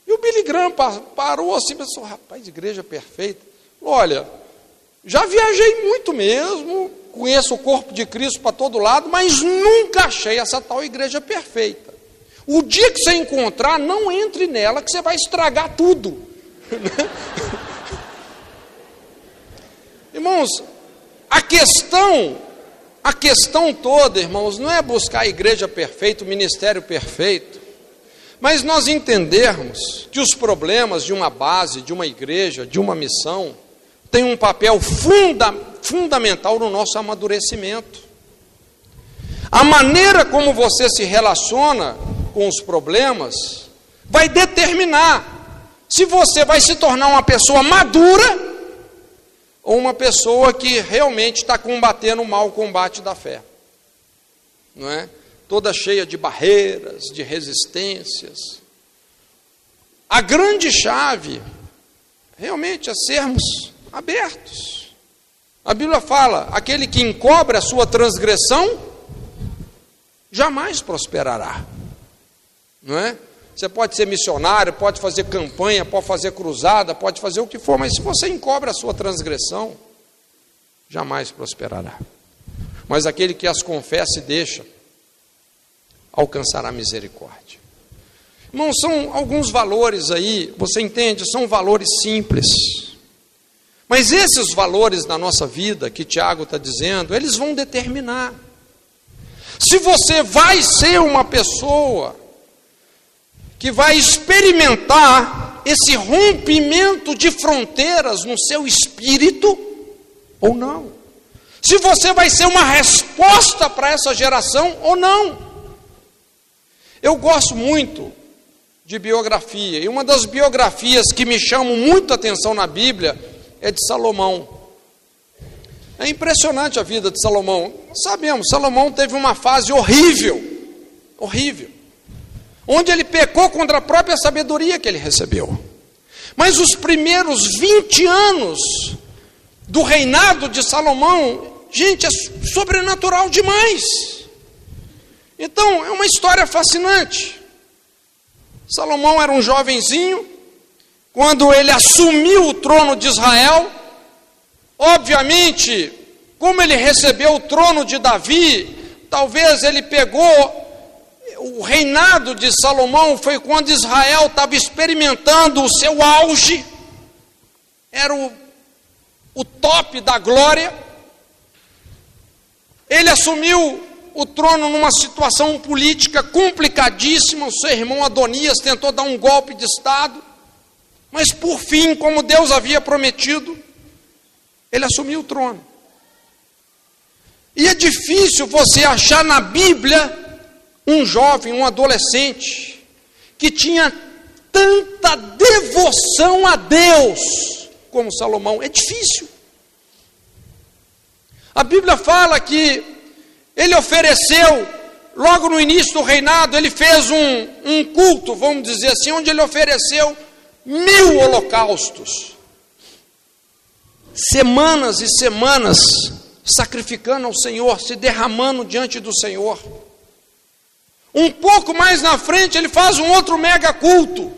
E o Billy Graham parou assim e pensou: rapaz, igreja perfeita. Olha, já viajei muito mesmo, conheço o corpo de Cristo para todo lado, mas nunca achei essa tal igreja perfeita. O dia que você encontrar, não entre nela, que você vai estragar tudo. Irmãos, a questão a questão toda, irmãos, não é buscar a igreja perfeita, o ministério perfeito, mas nós entendermos que os problemas de uma base, de uma igreja, de uma missão, têm um papel funda, fundamental no nosso amadurecimento. A maneira como você se relaciona com os problemas vai determinar se você vai se tornar uma pessoa madura ou uma pessoa que realmente está combatendo o mau combate da fé, não é? Toda cheia de barreiras, de resistências. A grande chave realmente é sermos abertos. A Bíblia fala: aquele que encobre a sua transgressão jamais prosperará, não é? Você pode ser missionário, pode fazer campanha, pode fazer cruzada, pode fazer o que for, mas se você encobre a sua transgressão, jamais prosperará. Mas aquele que as confessa e deixa, alcançará misericórdia. Irmãos, são alguns valores aí, você entende? São valores simples. Mas esses valores na nossa vida, que Tiago está dizendo, eles vão determinar. Se você vai ser uma pessoa que vai experimentar esse rompimento de fronteiras no seu espírito ou não. Se você vai ser uma resposta para essa geração ou não. Eu gosto muito de biografia, e uma das biografias que me chamam muito atenção na Bíblia é de Salomão. É impressionante a vida de Salomão. Sabemos, Salomão teve uma fase horrível, horrível onde ele pecou contra a própria sabedoria que ele recebeu. Mas os primeiros 20 anos do reinado de Salomão, gente, é sobrenatural demais. Então, é uma história fascinante. Salomão era um jovenzinho, quando ele assumiu o trono de Israel, obviamente, como ele recebeu o trono de Davi, talvez ele pegou o reinado de Salomão foi quando Israel estava experimentando o seu auge, era o, o top da glória. Ele assumiu o trono numa situação política complicadíssima. O seu irmão Adonias tentou dar um golpe de Estado, mas por fim, como Deus havia prometido, ele assumiu o trono. E é difícil você achar na Bíblia um jovem, um adolescente, que tinha tanta devoção a Deus como Salomão. É difícil. A Bíblia fala que ele ofereceu, logo no início do reinado, ele fez um, um culto, vamos dizer assim, onde ele ofereceu mil holocaustos. Semanas e semanas sacrificando ao Senhor, se derramando diante do Senhor. Um pouco mais na frente, ele faz um outro mega culto.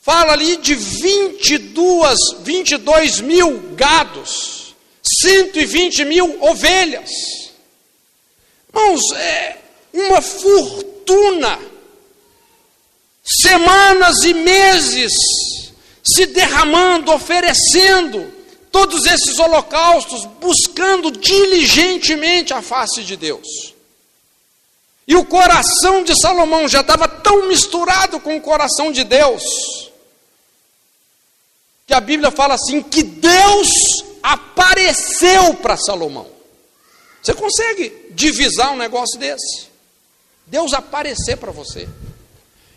Fala ali de 22, 22 mil gados, 120 mil ovelhas. Irmãos, é uma fortuna. Semanas e meses se derramando, oferecendo todos esses holocaustos, buscando diligentemente a face de Deus. E o coração de Salomão já estava tão misturado com o coração de Deus, que a Bíblia fala assim: que Deus apareceu para Salomão. Você consegue divisar um negócio desse? Deus aparecer para você.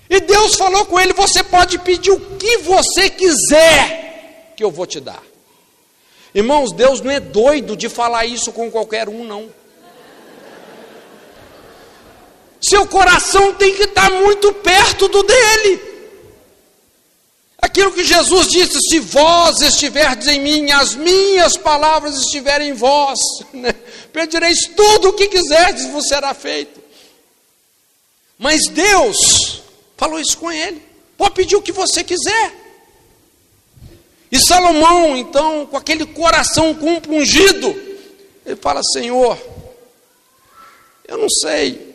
E Deus falou com ele: você pode pedir o que você quiser, que eu vou te dar. Irmãos, Deus não é doido de falar isso com qualquer um, não. Seu coração tem que estar muito perto do dele. Aquilo que Jesus disse: se vós estiverdes em mim, as minhas palavras estiverem em vós, né? pedireis tudo o que quiserdes, vos será feito. Mas Deus falou isso com ele: pode pedir o que você quiser. E Salomão, então, com aquele coração compungido, ele fala: Senhor, eu não sei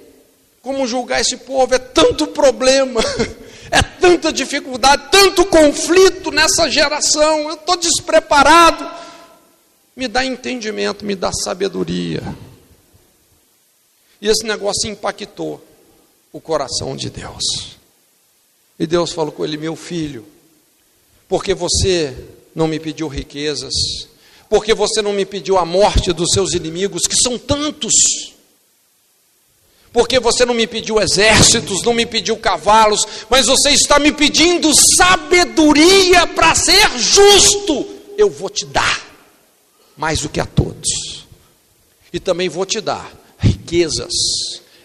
como julgar esse povo? É tanto problema, é tanta dificuldade, tanto conflito nessa geração. Eu estou despreparado. Me dá entendimento, me dá sabedoria. E esse negócio impactou o coração de Deus. E Deus falou com ele: Meu filho, porque você não me pediu riquezas, porque você não me pediu a morte dos seus inimigos, que são tantos porque você não me pediu exércitos, não me pediu cavalos, mas você está me pedindo sabedoria para ser justo. Eu vou te dar mais do que a todos, e também vou te dar riquezas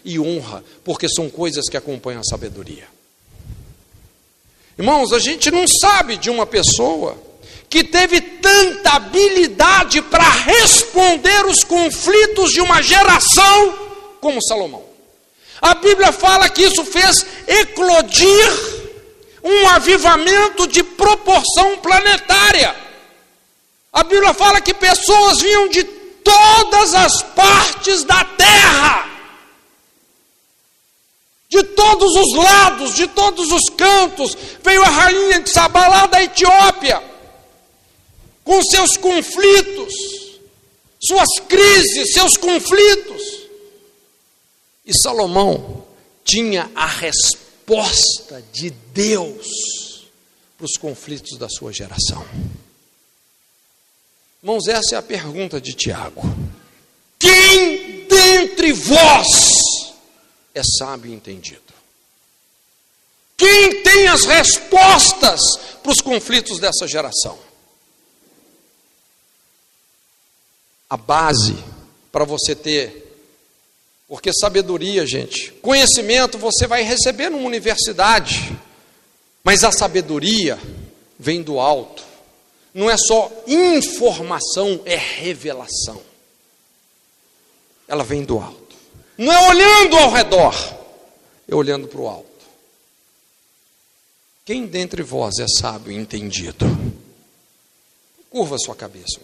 e honra, porque são coisas que acompanham a sabedoria. Irmãos, a gente não sabe de uma pessoa que teve tanta habilidade para responder os conflitos de uma geração como Salomão. A Bíblia fala que isso fez eclodir um avivamento de proporção planetária. A Bíblia fala que pessoas vinham de todas as partes da terra, de todos os lados, de todos os cantos. Veio a rainha de Sabá lá da Etiópia, com seus conflitos, suas crises, seus conflitos. E Salomão tinha a resposta de Deus para os conflitos da sua geração. Irmãos, essa é a pergunta de Tiago. Quem dentre vós é sábio e entendido? Quem tem as respostas para os conflitos dessa geração? A base para você ter porque sabedoria, gente, conhecimento você vai receber numa universidade, mas a sabedoria vem do alto. Não é só informação, é revelação. Ela vem do alto. Não é olhando ao redor, é olhando para o alto. Quem dentre vós é sábio e entendido? Curva sua cabeça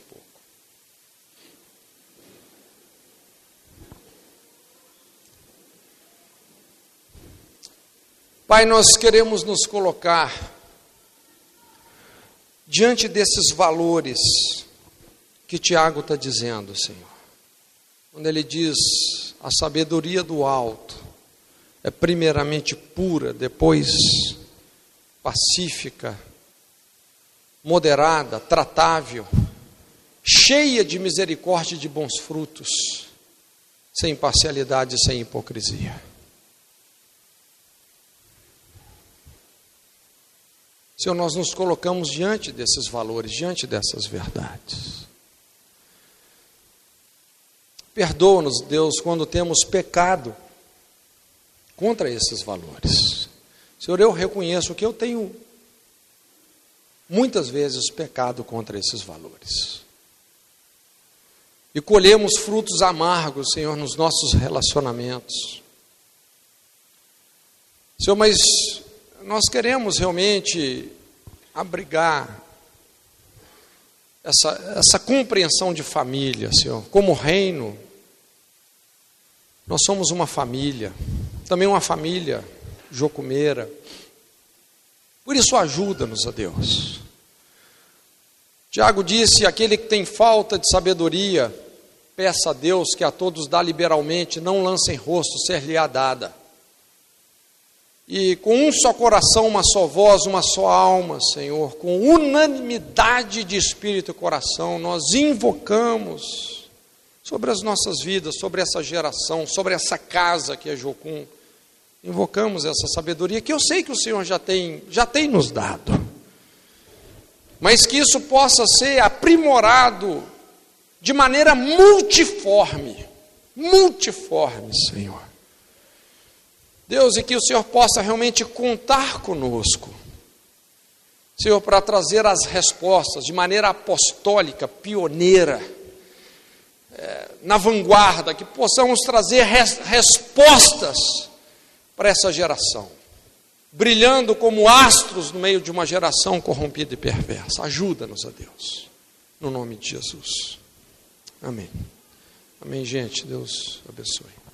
Pai, nós queremos nos colocar diante desses valores que Tiago está dizendo, Senhor. Quando ele diz a sabedoria do alto é primeiramente pura, depois pacífica, moderada, tratável, cheia de misericórdia e de bons frutos, sem parcialidade e sem hipocrisia. Senhor, nós nos colocamos diante desses valores, diante dessas verdades. Perdoa-nos, Deus, quando temos pecado contra esses valores. Senhor, eu reconheço que eu tenho muitas vezes pecado contra esses valores. E colhemos frutos amargos, Senhor, nos nossos relacionamentos. Senhor, mas nós queremos realmente abrigar essa, essa compreensão de família, Senhor. Como reino, nós somos uma família, também uma família jocumeira. Por isso, ajuda-nos a Deus. Tiago disse: aquele que tem falta de sabedoria, peça a Deus que a todos dá liberalmente, não lance em rosto, ser-lhe-á dada. E com um só coração, uma só voz, uma só alma, Senhor, com unanimidade de espírito e coração, nós invocamos sobre as nossas vidas, sobre essa geração, sobre essa casa que é Jocum, invocamos essa sabedoria que eu sei que o Senhor já tem, já tem nos dado. Mas que isso possa ser aprimorado de maneira multiforme, multiforme, Senhor. Deus, e que o Senhor possa realmente contar conosco, Senhor, para trazer as respostas de maneira apostólica, pioneira, é, na vanguarda, que possamos trazer res, respostas para essa geração, brilhando como astros no meio de uma geração corrompida e perversa. Ajuda-nos a Deus, no nome de Jesus. Amém. Amém, gente. Deus abençoe.